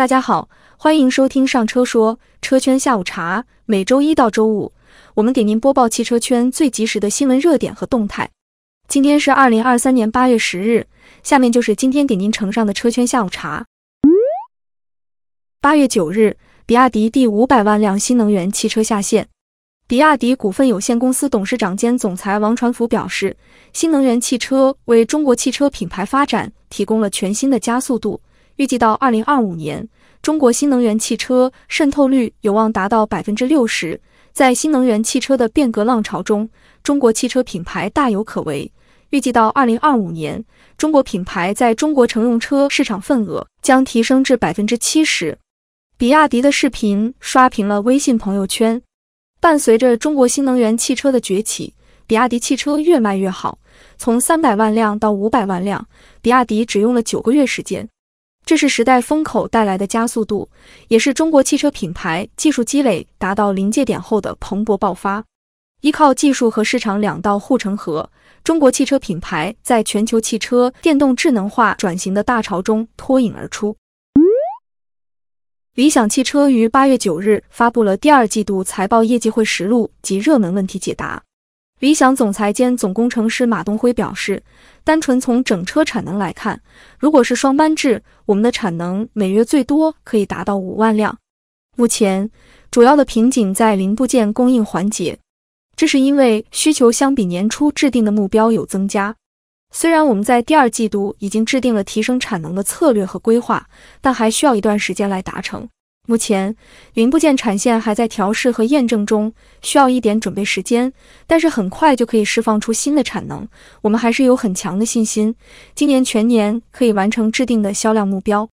大家好，欢迎收听上车说车圈下午茶。每周一到周五，我们给您播报汽车圈最及时的新闻热点和动态。今天是二零二三年八月十日，下面就是今天给您呈上的车圈下午茶。八月九日，比亚迪第五百万辆新能源汽车下线。比亚迪股份有限公司董事长兼总裁王传福表示，新能源汽车为中国汽车品牌发展提供了全新的加速度。预计到二零二五年，中国新能源汽车渗透率有望达到百分之六十。在新能源汽车的变革浪潮中，中国汽车品牌大有可为。预计到二零二五年，中国品牌在中国乘用车市场份额将提升至百分之七十。比亚迪的视频刷屏了微信朋友圈。伴随着中国新能源汽车的崛起，比亚迪汽车越卖越好。从三百万辆到五百万辆，比亚迪只用了九个月时间。这是时代风口带来的加速度，也是中国汽车品牌技术积累达到临界点后的蓬勃爆发。依靠技术和市场两道护城河，中国汽车品牌在全球汽车电动智能化转型的大潮中脱颖而出。理想汽车于八月九日发布了第二季度财报业绩会实录及热门问题解答。理想总裁兼总工程师马东辉表示，单纯从整车产能来看，如果是双班制，我们的产能每月最多可以达到五万辆。目前主要的瓶颈在零部件供应环节，这是因为需求相比年初制定的目标有增加。虽然我们在第二季度已经制定了提升产能的策略和规划，但还需要一段时间来达成。目前零部件产线还在调试和验证中，需要一点准备时间，但是很快就可以释放出新的产能。我们还是有很强的信心，今年全年可以完成制定的销量目标。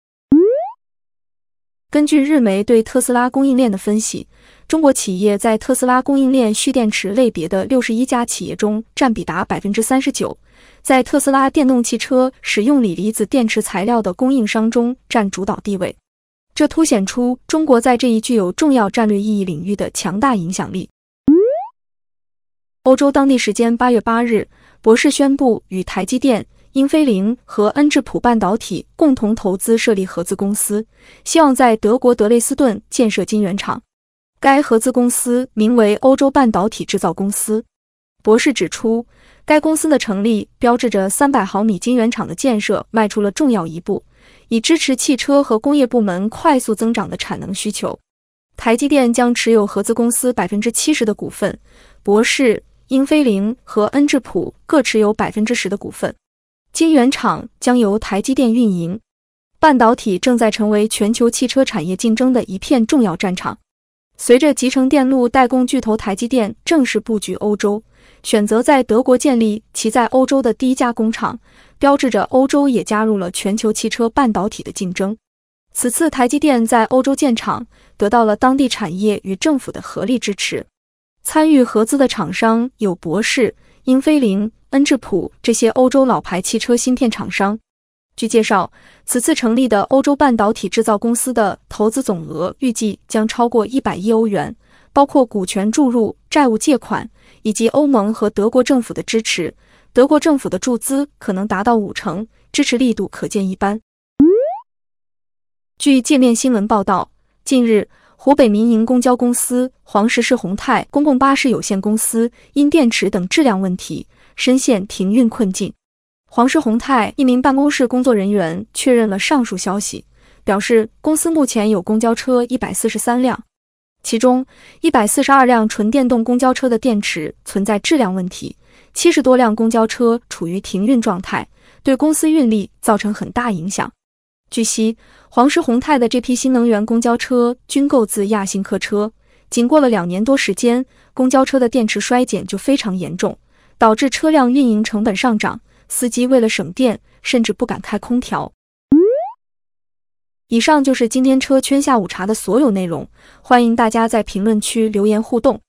根据日媒对特斯拉供应链的分析，中国企业在特斯拉供应链蓄电池类别的六十一家企业中占比达百分之三十九。在特斯拉电动汽车使用锂离子电池材料的供应商中占主导地位，这凸显出中国在这一具有重要战略意义领域的强大影响力。欧洲当地时间八月八日，博世宣布与台积电、英飞凌和恩智浦半导体共同投资设立合资公司，希望在德国德累斯顿建设晶圆厂。该合资公司名为欧洲半导体制造公司。博士指出。该公司的成立标志着三百毫米晶圆厂的建设迈出了重要一步，以支持汽车和工业部门快速增长的产能需求。台积电将持有合资公司百分之七十的股份，博世、英飞凌和恩智浦各持有百分之十的股份。晶圆厂将由台积电运营。半导体正在成为全球汽车产业竞争的一片重要战场。随着集成电路代工巨头台积电正式布局欧洲。选择在德国建立其在欧洲的第一家工厂，标志着欧洲也加入了全球汽车半导体的竞争。此次台积电在欧洲建厂，得到了当地产业与政府的合力支持。参与合资的厂商有博世、英飞凌、恩智浦这些欧洲老牌汽车芯片厂商。据介绍，此次成立的欧洲半导体制造公司的投资总额预计将超过一百亿欧元。包括股权注入、债务借款以及欧盟和德国政府的支持。德国政府的注资可能达到五成，支持力度可见一斑。据界面新闻报道，近日，湖北民营公交公司黄石市宏泰公共巴士有限公司因电池等质量问题，深陷停运困境。黄石宏泰一名办公室工作人员确认了上述消息，表示公司目前有公交车一百四十三辆。其中一百四十二辆纯电动公交车的电池存在质量问题，七十多辆公交车处于停运状态，对公司运力造成很大影响。据悉，黄石宏泰的这批新能源公交车均购自亚星客车，仅过了两年多时间，公交车的电池衰减就非常严重，导致车辆运营成本上涨，司机为了省电，甚至不敢开空调。以上就是今天车圈下午茶的所有内容，欢迎大家在评论区留言互动。